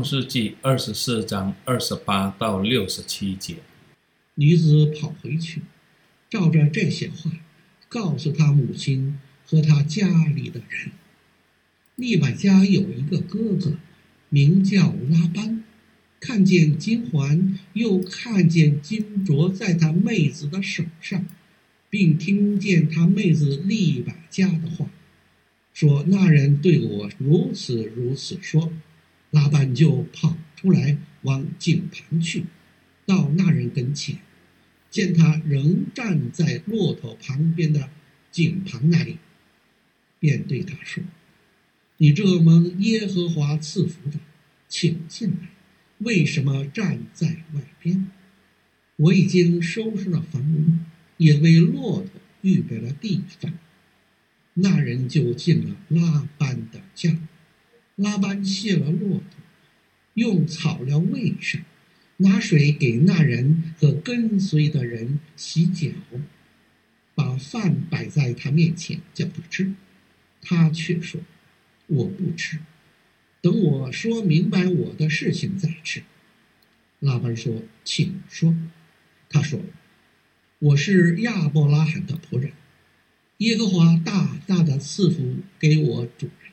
创世纪二十四章二十八到六十七节。女子跑回去，照着这些话，告诉她母亲和她家里的人。利百家有一个哥哥，名叫拉班，看见金环，又看见金镯在他妹子的手上，并听见他妹子利百家的话，说那人对我如此如此说，拉班就跑出来往井旁去，到那人跟前。见他仍站在骆驼旁边的井旁那里，便对他说：“你这蒙耶和华赐福的，请进来。为什么站在外边？我已经收拾了房屋，也为骆驼预备了地方。”那人就进了拉班的家，拉班卸了骆驼，用草料喂上。拿水给那人和跟随的人洗脚，把饭摆在他面前叫他吃，他却说：“我不吃，等我说明白我的事情再吃。”拉班说：“请说。”他说：“我是亚伯拉罕的仆人，耶和华大大的赐福给我主人，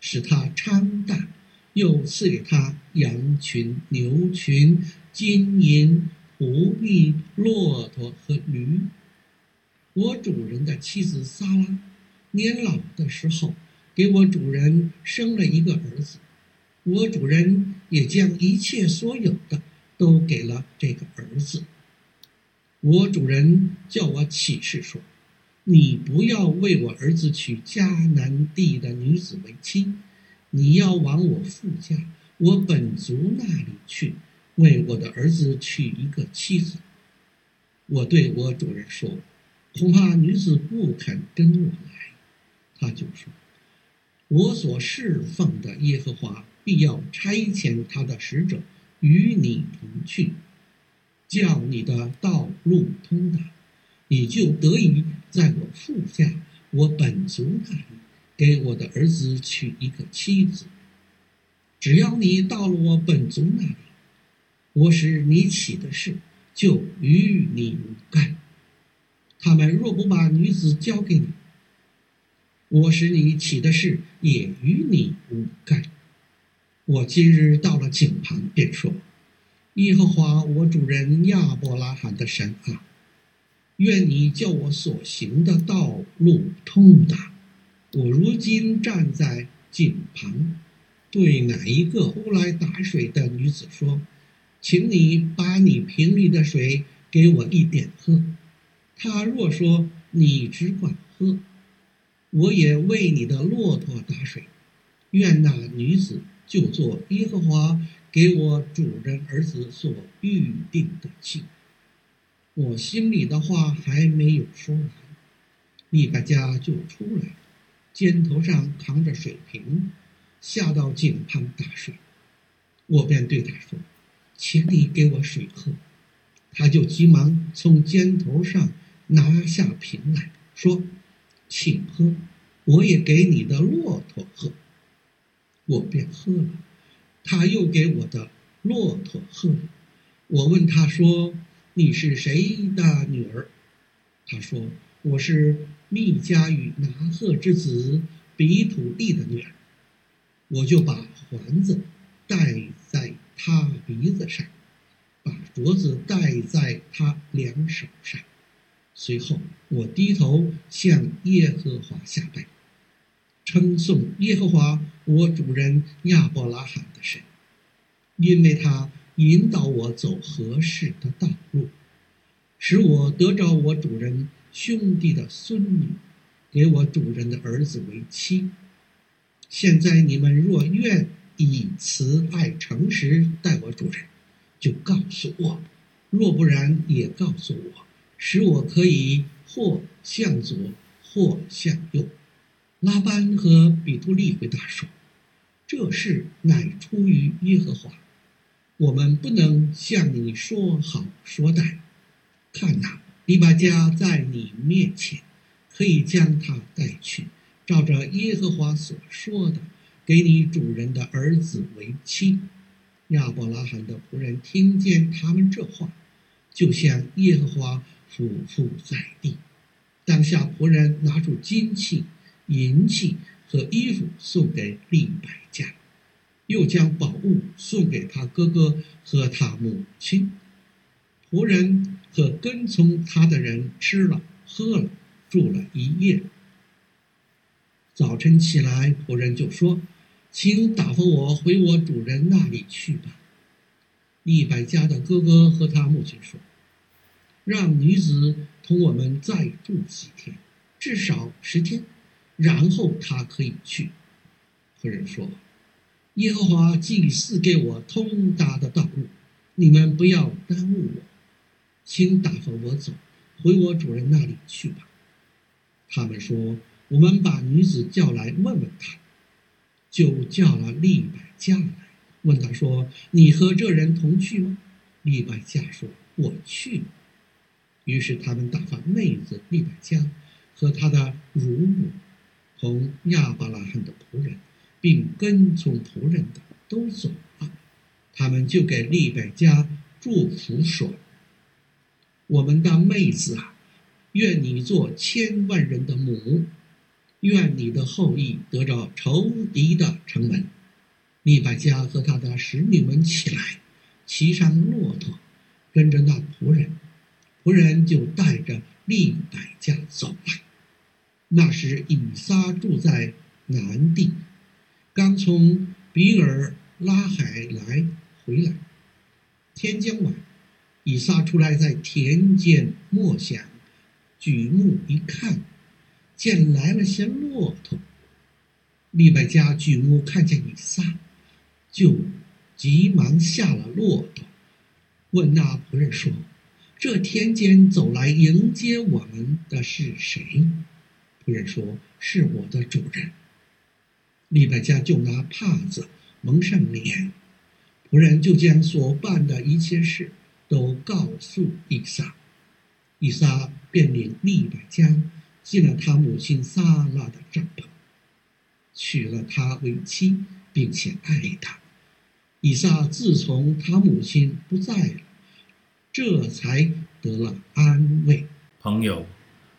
使他昌大。”又赐给他羊群、牛群、金银、仆婢、骆驼和驴。我主人的妻子撒拉年老的时候，给我主人生了一个儿子。我主人也将一切所有的都给了这个儿子。我主人叫我起誓说：“你不要为我儿子娶迦南地的女子为妻。”你要往我父家，我本族那里去，为我的儿子娶一个妻子。我对我主人说，恐怕女子不肯跟我来。他就说，我所侍奉的耶和华必要差遣他的使者与你同去，叫你的道路通达，你就得以在我父家，我本族那里。给我的儿子娶一个妻子，只要你到了我本族那里，我使你起的事就与你无干。他们若不把女子交给你，我使你起的事也与你无干。我今日到了井旁，便说：耶和华我主人亚伯拉罕的神啊，愿你叫我所行的道路通达。我如今站在井旁，对哪一个呼来打水的女子说：“请你把你瓶里的水给我一点喝。”她若说：“你只管喝，我也为你的骆驼打水。”愿那女子就做耶和华给我主人儿子所预定的妻。我心里的话还没有说完，利百加就出来。肩头上扛着水瓶，下到井旁打水。我便对他说：“请你给我水喝。”他就急忙从肩头上拿下瓶来说：“请喝，我也给你的骆驼喝。”我便喝了。他又给我的骆驼喝了。我问他说：“你是谁的女儿？”他说。我是密迦与拿鹤之子比土利的女儿，我就把环子戴在他鼻子上，把镯子戴在他两手上。随后，我低头向耶和华下拜，称颂耶和华我主人亚伯拉罕的神，因为他引导我走合适的道路，使我得着我主人。兄弟的孙女，给我主人的儿子为妻。现在你们若愿以慈爱诚实待我主人，就告诉我；若不然，也告诉我，使我可以或向左，或向右。拉班和比图利回答说：“这事乃出于耶和华，我们不能向你说好说歹。看哪。”利百家在你面前，可以将他带去，照着耶和华所说的，给你主人的儿子为妻。亚伯拉罕的仆人听见他们这话，就向耶和华俯伏在地。当下仆人拿出金器、银器和衣服送给利百加，又将宝物送给他哥哥和他母亲。仆人和跟从他的人吃了、喝了，住了一夜。早晨起来，仆人就说。请打发我回我主人那里去吧。利百家的哥哥和他母亲说：“让女子同我们再住几天，至少十天，然后她可以去。”仆人说：“耶和华既赐给我通达的道路，你们不要耽误我，请打发我走，回我主人那里去吧。”他们说：“我们把女子叫来问问她。”就叫了利百加来，问他说：“你和这人同去吗？”利百加说：“我去。”于是他们打发妹子利百加和他的乳母同亚伯拉罕的仆人，并跟从仆人的都走了。他们就给利百加祝福说：“我们的妹子啊，愿你做千万人的母。”愿你的后裔得着仇敌的城门。利百加和他的使女们起来，骑上骆驼，跟着那仆人。仆人就带着利百加走了。那时以撒住在南地，刚从比尔拉海来回来。天将晚，以撒出来在田间默想，举目一看。见来了些骆驼，利百加举目看见以撒，就急忙下了骆驼，问那仆人说：“这田间走来迎接我们的是谁？”仆人说：“是我的主人。”利百加就拿帕子蒙上脸，仆人就将所办的一切事都告诉以撒，以撒便领利百加。进了他母亲撒拉的帐篷，娶了她为妻，并且爱她。以撒自从他母亲不在了，这才得了安慰。朋友，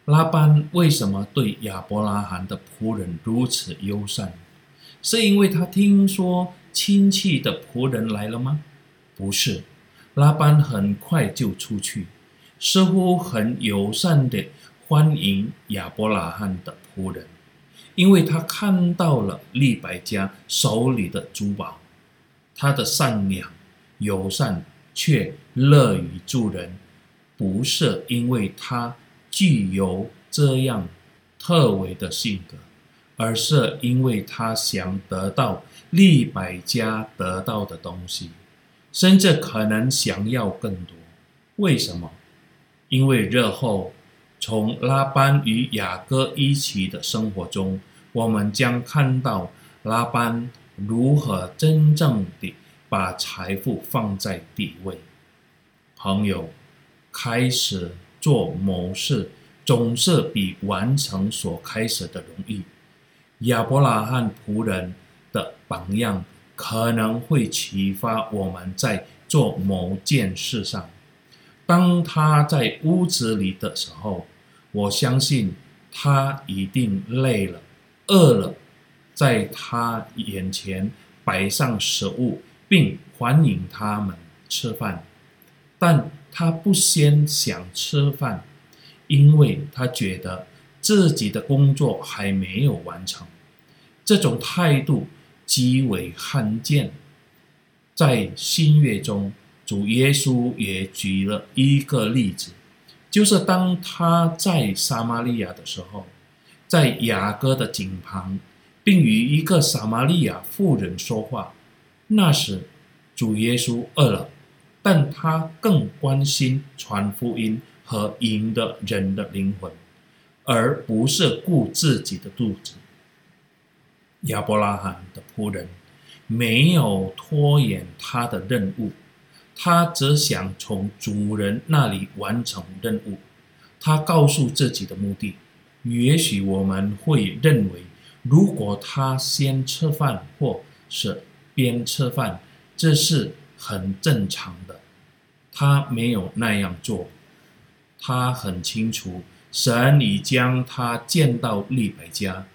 拉班为什么对亚伯拉罕的仆人如此友善？是因为他听说亲戚的仆人来了吗？不是，拉班很快就出去，似乎很友善的。欢迎亚伯拉罕的仆人，因为他看到了利百加手里的珠宝，他的善良、友善却乐于助人，不是因为他具有这样特为的性格，而是因为他想得到利百加得到的东西，甚至可能想要更多。为什么？因为日后。从拉班与雅各一起的生活中，我们将看到拉班如何真正地把财富放在第一位。朋友，开始做某事总是比完成所开始的容易。亚伯拉罕仆人的榜样可能会启发我们在做某件事上。当他在屋子里的时候，我相信他一定累了、饿了，在他眼前摆上食物，并欢迎他们吃饭。但他不先想吃饭，因为他觉得自己的工作还没有完成。这种态度极为罕见。在新约中，主耶稣也举了一个例子，就是当他在撒玛利亚的时候，在雅各的井旁，并与一个撒玛利亚妇人说话。那时，主耶稣饿了，但他更关心传福音和赢得人的灵魂，而不是顾自己的肚子。亚伯拉罕的仆人没有拖延他的任务。他只想从主人那里完成任务。他告诉自己的目的。也许我们会认为，如果他先吃饭或是边吃饭，这是很正常的，他没有那样做。他很清楚，神已将他见到利百加，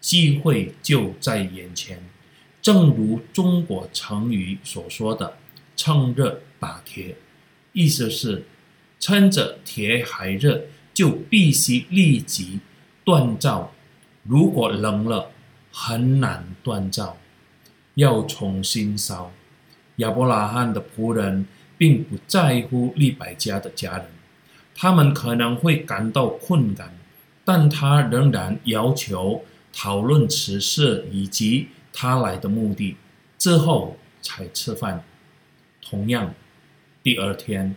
机会就在眼前。正如中国成语所说的“趁热打铁”，意思是趁着铁还热，就必须立即锻造。如果冷了，很难锻造，要重新烧。亚伯拉罕的仆人并不在乎利百加的家人，他们可能会感到困难，但他仍然要求讨论此事以及他来的目的，之后才吃饭。同样，第二天，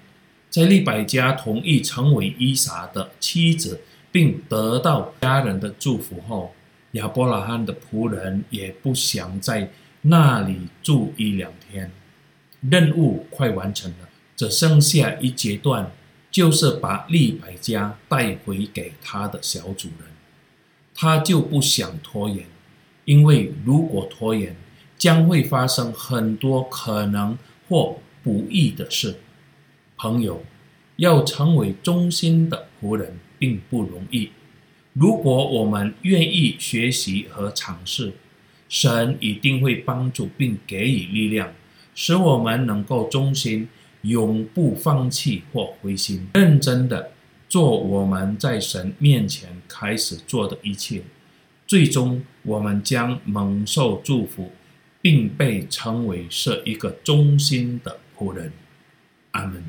在利百加同意成为伊撒的妻子，并得到家人的祝福后，亚伯拉罕的仆人也不想在那里住一两天，任务快完成了，只剩下一阶段，就是把利百加带回给他的小主人。他就不想拖延，因为如果拖延，将会发生很多可能或不易的事。朋友，要成为忠心的仆人并不容易。如果我们愿意学习和尝试，神一定会帮助并给予力量，使我们能够忠心，永不放弃或灰心，认真的做我们在神面前开始做的一切。最终，我们将蒙受祝福，并被称为是一个忠心的仆人。阿门。